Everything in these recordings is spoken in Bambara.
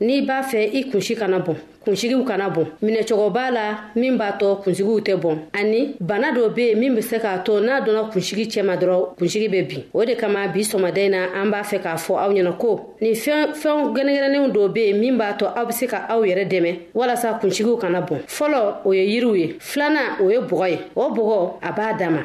n'i b'a fɛ i kunsi kana bɔn kunsigiw kana bɔn minɛcogo b'a la min b'a tɔ kunsigiw tɛ bɔn ani bana dɔ be yen min be se k'a to n'a dɔnna kunsigi cɛma dɔrɔn kunsigi bɛ bin o de kama bi sɔmaden na an b'a fɛ k'a fɔ aw ɲɛna ko nin fɛn fɛnw gɛnɛgɛnɛnenw dɔ be yen min b'a to aw be se ka aw yɛrɛ dɛmɛ walasa kunsigiw kana bɔn fɔlɔ o ye yiriw ye filanan o ye bɔgɔ ye o bɔgɔ a b'a dama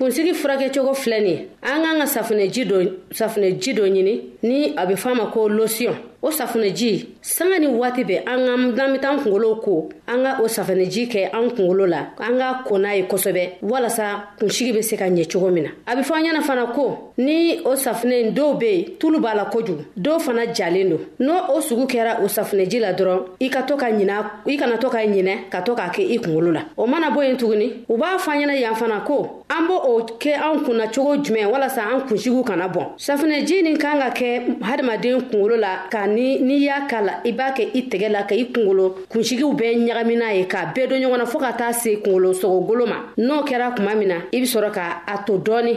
kunsigi furakɛcogo filɛ nin ye an k'an ka safunɛji dɔ safunɛji dɔ ɲini ni a bɛ f'a ma ko losiyɔn o safunɛji sanga ni waati bɛɛ an ka n'an bɛ taa kunkolo ko an ka o safunɛji kɛ an kunkolo la an ka ko n'a ye kosɛbɛ walasa kunsigi bɛ se ka ɲɛ cogo min na a bɛ fɔ an ɲɛna fana ko ni o safunɛ in dɔw bɛ yen tulu b'a la kojugu dɔw fana jalen don n'o o sugu kɛra o safunɛji la dɔrɔn i ka to ka ɲinɛ i kana to ka ɲinɛ ka to k'a kɛ i kunkolo la o mana bɔ yen tuguni u b'a fɔ an ɲɛna yan fana ko an b'o o kɛ an kunna cogo jumɛn walasa an kunsigiw kana bɔn safunɛji nin kan ka kɛ hadamaden kunkolo la ka ni n'i y'a k'a la i b'a kɛ i tɛgɛ la ka i kunkolo kunsigiw bɛɛ ɲagamina ye k'a bɛɛ don ɲɔgɔn na fɔɔ ka taa se kunkolo sogogolo ma n'o kɛra kuma min na i bɛ sɔrɔ ka a to dɔɔni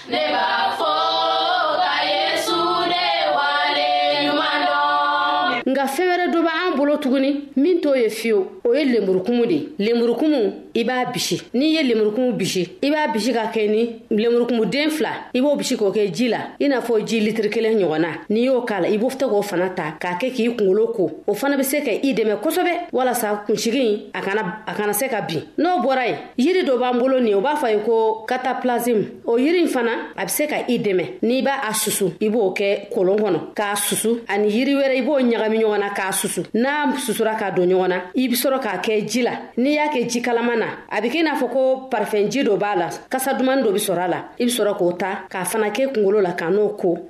ne b'a fɔ ka yesu de wale ɲuman dɔn nka fɛn wɛrɛ dɔ b'an bolo tuguni min t'o ye fiyewu o ye lenburukumu de ye lenburukumu i b'a bisi n'i ye lenburukumu bisi i b'a bisi ka kɛ ni lenburukumu den fila i b'o bisi k'o kɛ ji la i n'a fɔ ji litiri kelen ɲɔgɔnna n'i y'o k'a la i b'o tɛ k'o fana ta k'a kɛ k'i kungolo ko o fana bɛ se ka i dɛmɛ kosɛbɛ walasa kunsigi a kana a kana se ka bin n'o bɔra ye yiri dɔ b'an bolo nin u b'a fɔ a ye ko kataplasm o yiri in fana a bɛ se ka i dɛmɛ n'i b'a a susu i b'o kɛ kolon kɔnɔ k'a susu ani yiri wɛrɛ i b'o ɲagami ɲɔgɔn na k'a susu n'a susura k'a don ɲɔgɔn na i bɛ sɔrɔ k'a kɛ ji la n'i y'a kɛ ji kalama na a bɛ kɛ i n'a fɔ ko parifɛnji dɔ b'a la kasa dumani dɔ bɛ sɔrɔ a la i bɛ sɔrɔ k'o ta k'a fana kɛ kunkolo la ka n'o ko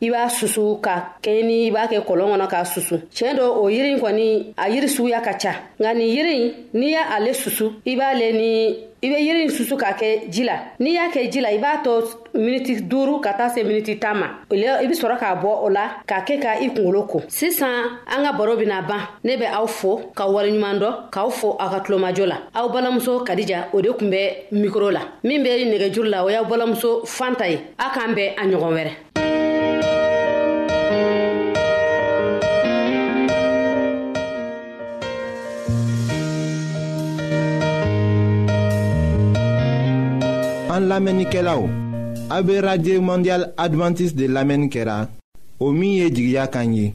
i b'a susu ka kɛɲɛ ni i b'a kɛ kɔlɔn kɔnɔ k'a susu tiɲɛ dɔ o yiri kɔni a yiri suguya ka ca nka nin yiri n'i y'a ale susu i b'ale ni i bɛ yiri in susu k'a kɛ ji la n'i y'a kɛ ji la i b'a to miniti duuru ka taa se miniti tan ma o la i bɛ sɔrɔ k'a bɔ o la k'a kɛ ka i kunkolo ko sisan an ka baro bɛna ban ne bɛ aw fo ka waleɲuman dɔ k'aw fo aw ka tulomajɔ la aw balamuso kadija o de tun bɛ mikoro la min bɛ nɛgɛjuru la o y'aw balamuso fanta ye a k'an bɛn a ɲɔgɔn wɛrɛ an lamɛnnikɛlaw a bɛ radio mondial adventiste de lamɛnni kɛra o min ye jigiya kan ye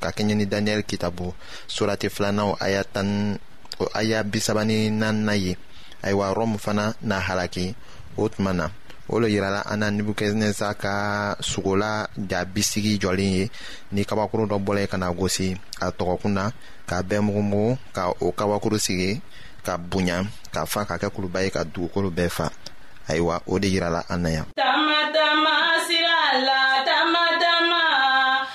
ka kɛɲɛ ni daniyɛli kitabu surati filanaw aya tan o aya bisaba ni naanina ye ayiwa rɔmu fana na halaki o tuma na o lo yirala an na nebukadneza ka sogola ja bisigi jɔlen ye ni kabakuru dɔ bɔla ye ka na gosi a tɔgɔkun na k'a bɛɛ mugumugu ka o kabakuru sigi ka bonya ka fa ka kɛ kuluba ye ka dugukolo bɛɛ fa ayiwa o de yirala an na yan.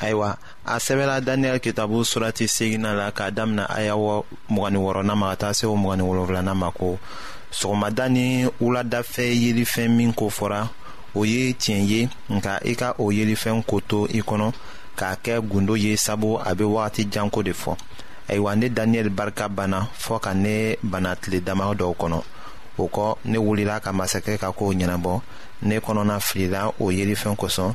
ayiwa a sɛbɛla daniyɛli kitabu surati segina la k'a damina aya mugani wɔrɔna ma ka taa se o mugani wolonfilana ma ko sɔgɔmada ni wuladafɛ yelifɛn min ko fɔra o ye tiɲɛ ye nka i ka o yelifɛn ko to i kɔnɔ k'a kɛ gundo ye sabu a bɛ wagati janko de fɔ ayiwa ne daniyɛli barika banna fɔɔ ka ne bana tile dama dɔw kɔnɔ o kɔ ne wulila ka masakɛ ka kow ɲɛnabɔ ne kɔnɔna filila o yelifɛn kosɔn